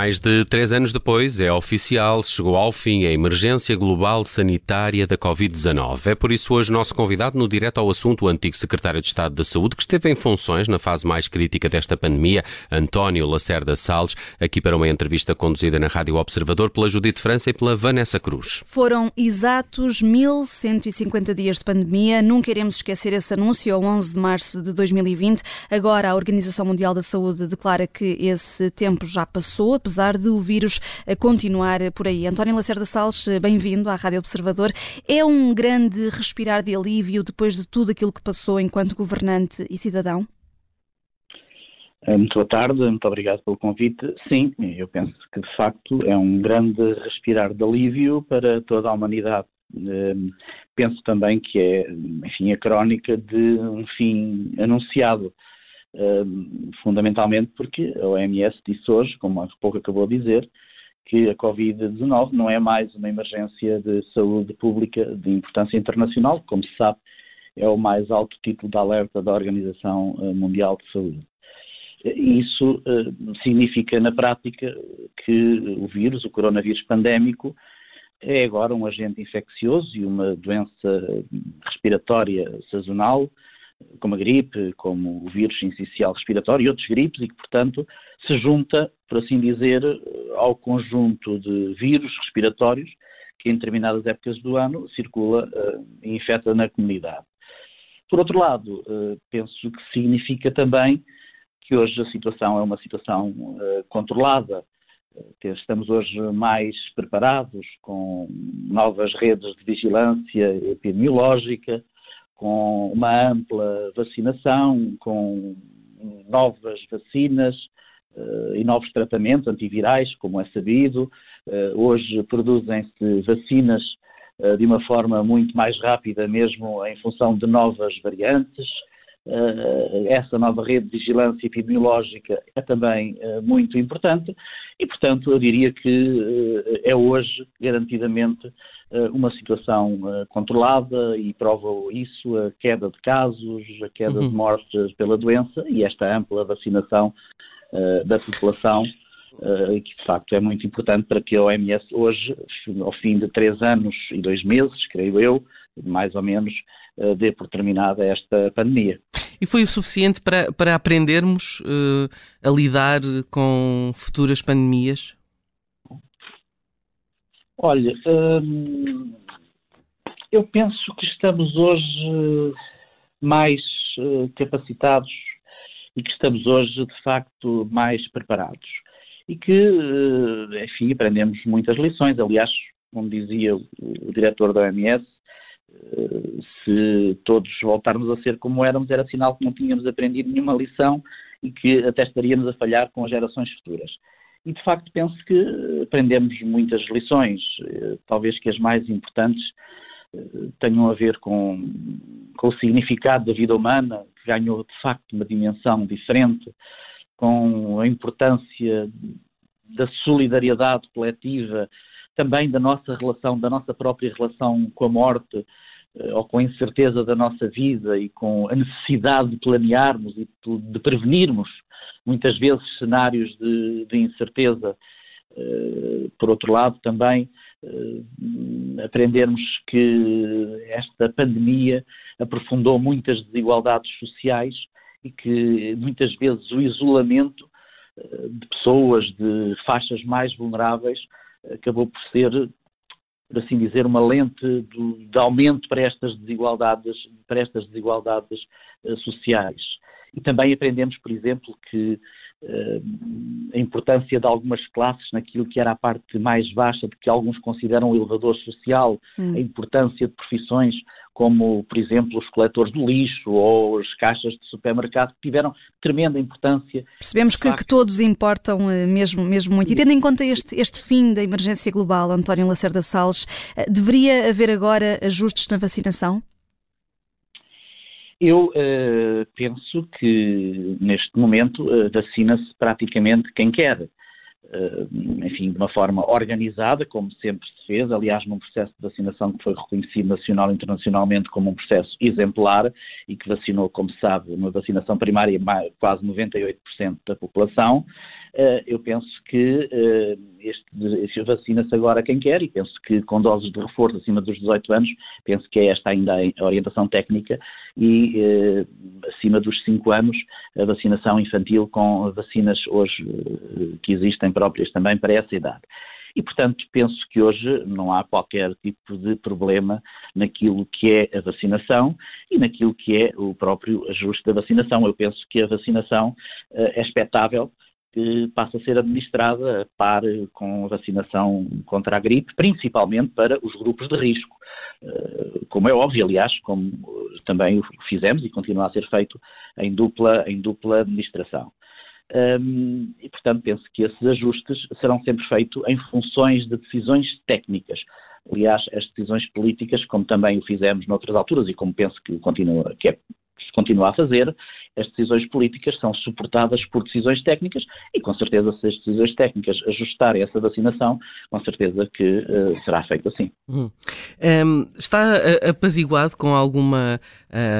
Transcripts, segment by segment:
Mais de três anos depois, é oficial, chegou ao fim a emergência global sanitária da Covid-19. É por isso hoje nosso convidado, no direto ao assunto, o antigo secretário de Estado da Saúde, que esteve em funções na fase mais crítica desta pandemia, António Lacerda Salles, aqui para uma entrevista conduzida na Rádio Observador pela Judite França e pela Vanessa Cruz. Foram exatos 1150 dias de pandemia. Nunca iremos esquecer esse anúncio, ao 11 de março de 2020. Agora, a Organização Mundial da Saúde declara que esse tempo já passou apesar de o vírus eh, continuar por aí. António Lacerda Salles, eh, bem-vindo à Rádio Observador. É um grande respirar de alívio depois de tudo aquilo que passou enquanto governante e cidadão? Eh, muito boa tarde, muito obrigado pelo convite. Sim, eu penso que de facto é um grande respirar de alívio para toda a humanidade. Penso também que é, enfim, a crónica de um fim anunciado fundamentalmente porque a OMS disse hoje, como há pouco acabou de dizer, que a Covid-19 não é mais uma emergência de saúde pública de importância internacional, como se sabe, é o mais alto título de alerta da Organização eh, Mundial de Saúde. Isso uh, significa, na prática, que o vírus, o coronavírus pandémico, é agora um agente infeccioso e uma doença respiratória sazonal como a gripe, como o vírus sincicial respiratório e outros gripes, e que, portanto, se junta, por assim dizer, ao conjunto de vírus respiratórios que em determinadas épocas do ano circula uh, e infecta na comunidade. Por outro lado, uh, penso que significa também que hoje a situação é uma situação uh, controlada, estamos hoje mais preparados com novas redes de vigilância epidemiológica, com uma ampla vacinação, com novas vacinas uh, e novos tratamentos antivirais, como é sabido. Uh, hoje produzem-se vacinas uh, de uma forma muito mais rápida, mesmo em função de novas variantes. Essa nova rede de vigilância epidemiológica é também muito importante e, portanto, eu diria que é hoje, garantidamente, eh, uma situação eh, controlada e prova isso a queda de casos, a queda uhum. de mortes pela doença e esta ampla vacinação da população, que de facto é muito importante para que a OMS hoje, ao fim de três anos e dois meses, creio eu, mais ou menos, uh, dê por terminada esta pandemia. E foi o suficiente para, para aprendermos a lidar com futuras pandemias? Olha, hum, eu penso que estamos hoje mais uh, capacitados e que estamos hoje, de facto, mais preparados. E que, uh, enfim, aprendemos muitas lições. Aliás, como dizia o, diretor da OMS, uh, se todos voltarmos a ser como éramos, era sinal que não tínhamos aprendido nenhuma lição e que até estaríamos a falhar com as gerações futuras. E de facto penso que aprendemos muitas lições, eh, talvez que as mais importantes eh, tenham a ver com, com o significado da vida humana, que ganhou de facto uma dimensão diferente, com a importância da solidariedade coletiva, também da nossa relação, da nossa própria relação com a morte, eh, ou com a incerteza da nossa vida e com a necessidade de planearmos e de prevenirmos muitas vezes cenários de, de incerteza. Uh, por outro lado, também uh, aprendermos que esta pandemia aprofundou muitas desigualdades sociais e que muitas vezes o isolamento de pessoas, de faixas mais vulneráveis, acabou por ser por assim dizer, uma lente de, de aumento para estas desigualdades, para estas desigualdades uh, sociais. E também aprendemos, por exemplo, que a importância de algumas classes naquilo que era a parte mais baixa, de que alguns consideram o elevador social, hum. a importância de profissões como, por exemplo, os coletores do lixo ou as caixas de supermercado, que tiveram tremenda importância. Percebemos que, que, todos importam eh, mesmo, mesmo muito. E tendo em conta este, este fim da emergência global, António Lacerda Salles, eh, deveria haver agora ajustes na vacinação? Eu uh, penso que neste momento uh, vacina-se praticamente quem quer. Eh, enfim, de uma forma organizada, como sempre se fez, aliás, num processo de vacinação que foi reconhecido nacional e internacionalmente como um processo exemplar e que vacinou, como se sabe, uma vacinação primária quase 98% da população. Eh, eu penso que eh, este, este vacina-se agora quem quer e penso que com doses de reforço acima dos 18 anos, penso que é esta ainda a orientação técnica e acima dos 5 anos a vacinação infantil com vacinas hoje que existem próprias também para essa idade. E, portanto, penso que hoje não há qualquer tipo de problema naquilo que é a vacinação e naquilo que é o próprio ajuste da vacinação. Eu penso que a vacinação uh, é expectável que passe a ser administrada a par com a vacinação contra a gripe, principalmente para os grupos de risco. Uh, como é óbvio, aliás, como também fizemos e continua a ser feito em dupla, em dupla administração. Um, e, portanto, penso que esses ajustes serão sempre feitos em funções de decisões técnicas. Aliás, as decisões políticas, como também o fizemos noutras alturas e como penso que, continua, que é se continua a fazer, as decisões políticas são suportadas por decisões técnicas e, com certeza, se as decisões técnicas ajustarem essa vacinação, com certeza que uh, será feito assim. Uhum. Um, está apaziguado com alguma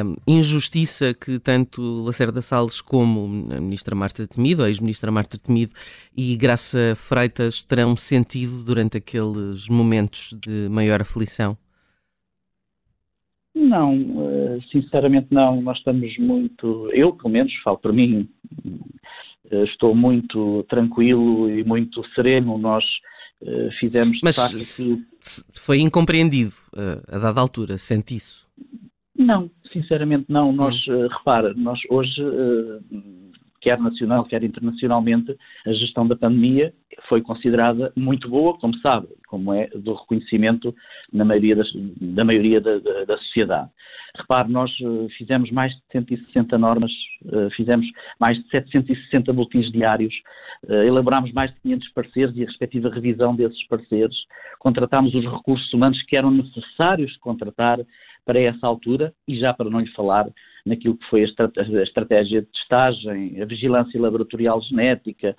um, injustiça que tanto Lacerda Salles como a ministra Marta Temido, a ex-ministra Marta Temido e Graça Freitas terão sentido durante aqueles momentos de maior aflição? Não, eh, sinceramente não. Nós estamos muito, eu pelo menos falo para mim, eh, estou muito tranquilo e muito sereno. Nós eh, fizemos Mas facto, foi incompreendido a dada altura, sente isso? Não, sinceramente não. Nós, hum. repara, nós hoje quer nacional, quer internacionalmente, a gestão da pandemia foi considerada muito boa, como sabe, como é do reconhecimento na maioria das, da maioria da, da, da, sociedade. Repare, nós eh, fizemos mais de 160 normas, eh, fizemos mais de 760 boletins diários, eh, elaborámos mais de 500 pareceres e a respectiva revisão desses pareceres, contratámos os recursos humanos que eram necessários contratar para essa altura e já para não lhe falar naquilo que foi a estratégia de testagem, a vigilância laboratorial genética,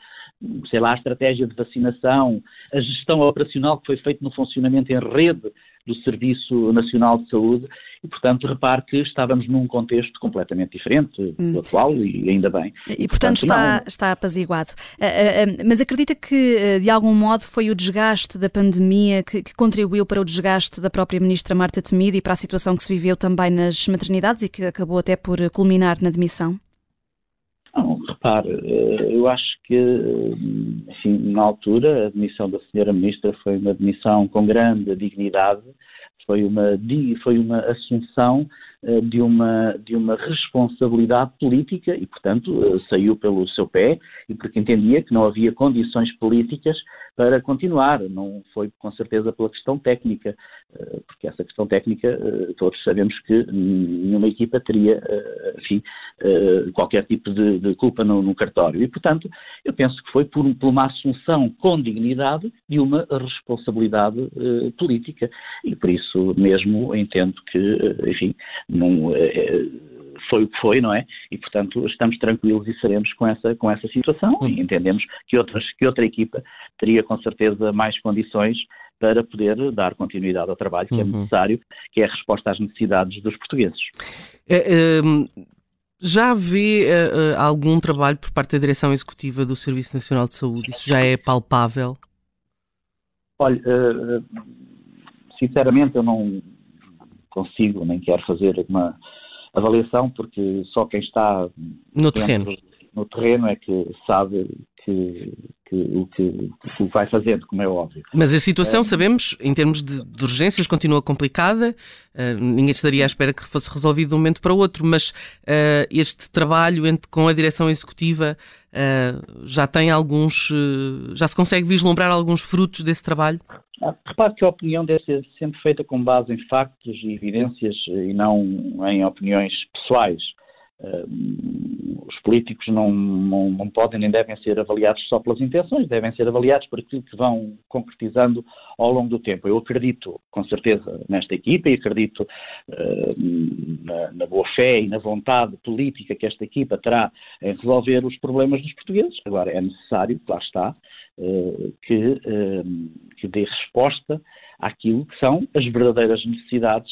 sei lá, a estratégia de vacinação, a gestão operacional que foi feita no funcionamento em rede do Serviço Nacional de Saúde e, portanto, repare que estávamos num contexto completamente diferente do hum. atual e ainda bem. E, portanto, está, está apaziguado. Uh, uh, mas acredita que, de algum modo, foi o desgaste da pandemia que, que, contribuiu para o desgaste da própria Ministra Marta Temido e para a situação que se viveu também nas maternidades e que acabou até por culminar na demissão? Repare, eu acho que, enfim, na altura, a demissão da senhora Ministra foi uma demissão com grande dignidade, foi uma, foi uma assunção eh, de uma, de uma responsabilidade política e, portanto, eh, saiu pelo seu pé e porque entendia que não havia condições políticas para continuar. Não foi, com certeza, pela questão técnica, eh, porque essa questão técnica, todos sabemos que nenhuma equipa teria, enfim, qualquer tipo de, de culpa no, no, cartório. E, portanto, eu penso que foi por, por uma assunção com dignidade de uma responsabilidade política. E, por isso mesmo, entendo que, enfim, não, é, é, foi o que foi, não é? E, portanto, estamos tranquilos e seremos com essa, com essa situação e entendemos que, outras, que outra equipa teria com certeza mais condições para poder dar continuidade ao trabalho que é uhum. é necessário, que é a resposta às necessidades dos portugueses. É, é, já vê é, algum trabalho por parte da direção executiva do Serviço Nacional de Saúde? Isso já é palpável? Olha, sinceramente eu não, consigo, nem quero fazer uma avaliação, porque só quem está no terreno, no terreno é que sabe que, que, o que, que vai fazendo, como é óbvio. Mas a situação, é, sabemos, em termos de, de, urgências, continua complicada. Uh, ninguém estaria à espera que fosse resolvido de um momento para o outro, mas uh, este trabalho entre, com a direção executiva uh, já tem alguns. já se consegue vislumbrar alguns frutos desse trabalho? Ah, repare que a opinião deve ser sempre feita com base em factos e evidências e não em opiniões pessoais. Os políticos não, não, não, podem nem devem ser avaliados só pelas intenções, devem ser avaliados por aquilo que vão concretizando ao longo do tempo. Eu acredito, com certeza, nesta equipa e acredito uh, na, na, boa fé e na vontade política que esta equipa terá em resolver os problemas dos portugueses. Agora, é necessário, lá está, uh, que, uh, que dê resposta àquilo que são as verdadeiras necessidades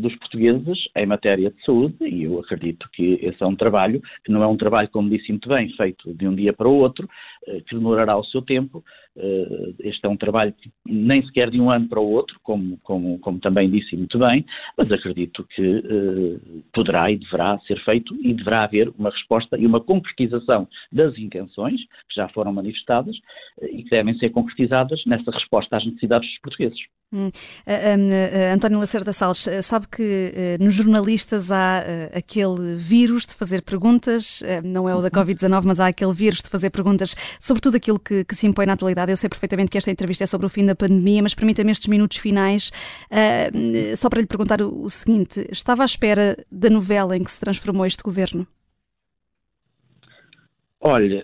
dos portugueses em matéria de saúde e eu acredito que esse é um trabalho que não é um trabalho, como disse muito bem, feito de um dia para o outro, eh, que demorará o seu tempo. Eh, este é um trabalho que nem sequer de um ano para o outro, como, como, como também disse muito bem, mas acredito que poderá e deverá ser feito e deverá haver uma resposta e uma concretização das intenções que já foram manifestadas e que devem ser concretizadas nessa resposta às necessidades dos portugueses. Hum. Uh, António Lacerda Salles, uh, sabe que uh, nos jornalistas há aquele vírus de fazer perguntas, não é o da Covid-19, mas há aquele vírus de fazer perguntas sobre tudo aquilo que, que, se impõe na atualidade. Eu sei perfeitamente que esta entrevista é sobre o fim da pandemia, mas permita-me estes minutos finais só para lhe perguntar o, o seguinte: estava à espera da novela em que se transformou este governo? Olha,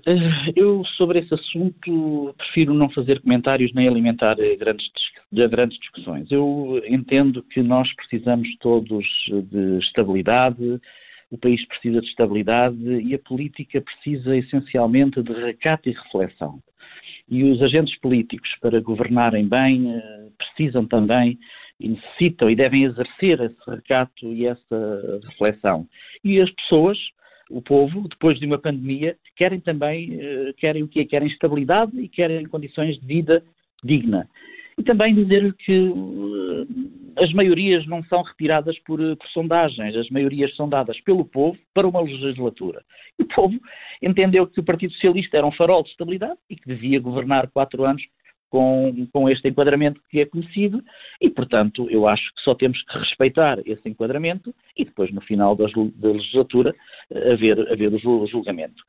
eu sobre esse assunto prefiro não fazer comentários nem alimentar grandes de grandes discussões. Eu entendo que nós precisamos todos de estabilidade, o país precisa de estabilidade e a política precisa essencialmente de recato e reflexão. E os agentes políticos, para governarem bem, eh, precisam também e necessitam e devem exercer esse recato e essa reflexão. E as pessoas, o povo, depois de uma pandemia, querem também, eh, querem o quê? Querem estabilidade e querem condições de vida digna. E também dizer que uh, as maiorias não são retiradas por, uh, por, sondagens, as maiorias são dadas pelo povo para uma legislatura. E o povo entendeu que o Partido Socialista era um farol de estabilidade e que devia governar quatro anos com, com este enquadramento que é conhecido e, portanto, eu acho que só temos que respeitar esse enquadramento e depois, no final da, da legislatura, haver, haver o julgamento.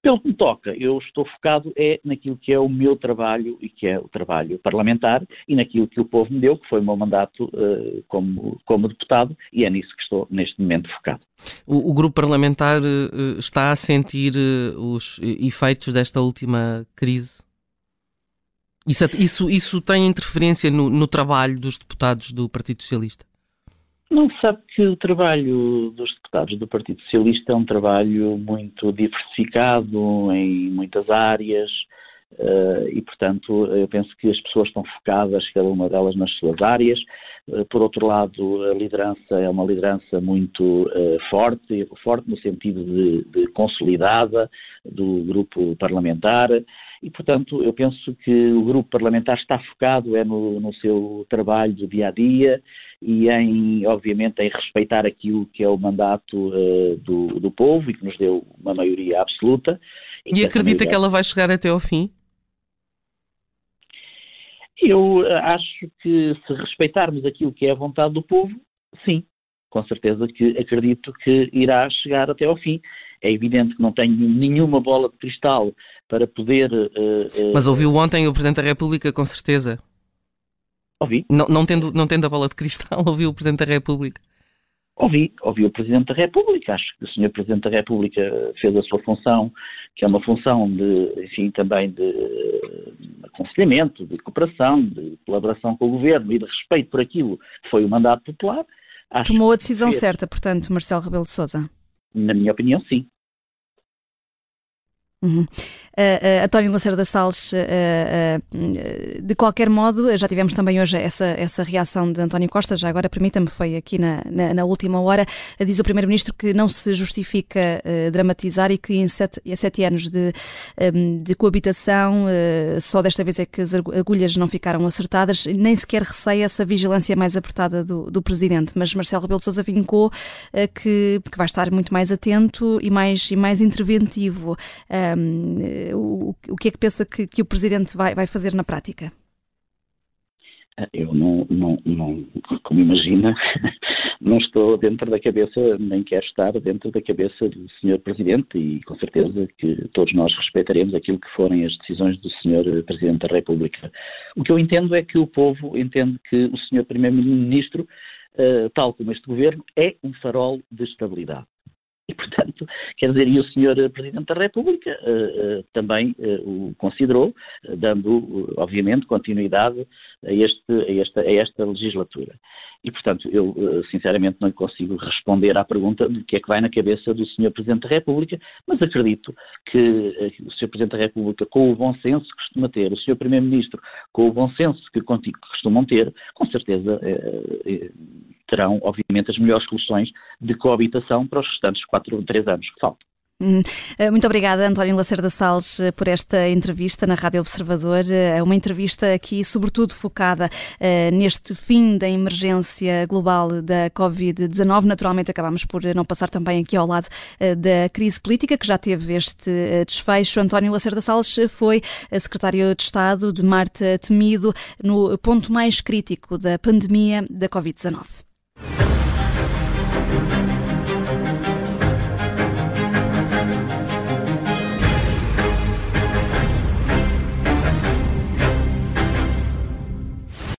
Pelo que me toca, eu estou focado é naquilo que é o meu trabalho e que é o trabalho parlamentar e naquilo que o povo me deu, que foi o meu mandato uh, como, como deputado, e é nisso que estou neste momento focado. O, o grupo parlamentar uh, está a sentir uh, os efeitos desta última crise? Isso, isso, isso tem interferência no, no trabalho dos deputados do Partido Socialista? Não sabe que o trabalho dos deputados do Partido Socialista é um trabalho muito diversificado em muitas áreas uh, e, portanto, eu penso que as pessoas estão focadas, cada uma delas, nas suas áreas. Uh, por outro lado, a liderança é uma liderança muito uh, forte, forte no sentido de, de consolidada do grupo parlamentar e, portanto, eu penso que o grupo parlamentar está focado é no, no seu trabalho do dia a dia e em, obviamente, em respeitar aquilo que é o mandato uh, do, do povo e que nos deu uma maioria absoluta. E, e acredita maioria... que ela vai chegar até ao fim? Eu eh, acho que se respeitarmos aquilo que é a vontade do povo, sim, com certeza que acredito que irá chegar até ao fim. É evidente que não tenho nenhuma bola de cristal para poder. Uh, Mas ouviu ontem o Presidente da República, com certeza. Ouvi. Não, não, tendo, não tendo a bola de cristal, ouviu o Presidente da República. Ouvi, ouvi o Presidente da República. Acho que o Sr. Presidente da República fez a sua função, que é uma função de, enfim, também de aconselhamento, de cooperação, de colaboração com o Governo e de respeito por aquilo que foi o mandato popular. Acho Tomou a decisão certa, portanto, Marcelo Rebelo de Sousa. Na minha opinião, sim. Uhum. Uh, uh, António Lacerda Salles, uh, de qualquer modo, já tivemos também hoje essa, essa reação de António Costa, já agora permita-me, foi aqui na, na, na, última hora, diz o Primeiro-Ministro que não se justifica dramatizar e que em sete, em sete anos de, um, de coabitação, só desta vez é que as agulhas não ficaram acertadas, nem sequer receia essa vigilância mais apertada do, do Presidente, mas Marcelo Rebelo de Sousa vincou que, que vai estar muito mais atento e mais, e mais interventivo. Um, o, o, que é que pensa que, que o Presidente vai, vai fazer na prática? Eu não, não, não, como imagina, não estou dentro da cabeça, nem quero estar dentro da cabeça do Sr. Presidente e com certeza que todos nós respeitaremos aquilo que forem as decisões do Sr. Presidente da República. O que eu entendo é que o povo entende que o Sr. Primeiro-Ministro, uh, tal como este Governo, é um farol de estabilidade. E, portanto, quer dizer, e o Sr. Presidente da República uh, uh, também uh, o considerou, dando, obviamente, continuidade a, este, a, esta, a esta legislatura. E, portanto, eu sinceramente não consigo responder à pergunta do que é que vai na cabeça do Sr. Presidente da República, mas acredito que o Sr. Presidente da República, com o bom senso que costuma ter, o Sr. Primeiro-Ministro, com o bom senso que costumam ter, com certeza terão, obviamente, as melhores soluções de coabitação para os restantes quatro, três anos que faltam. Hum, eh, muito obrigada, António Lacerda Salles, eh, por esta entrevista na Rádio Observador. É uma entrevista aqui, sobretudo, focada neste fim da emergência global da Covid-19. Naturalmente, acabamos por não passar também aqui ao lado da crise política, que já teve este desfecho. António Lacerda Salles foi secretário de Estado de Marta Temido no ponto mais crítico da pandemia da Covid-19. Thank you.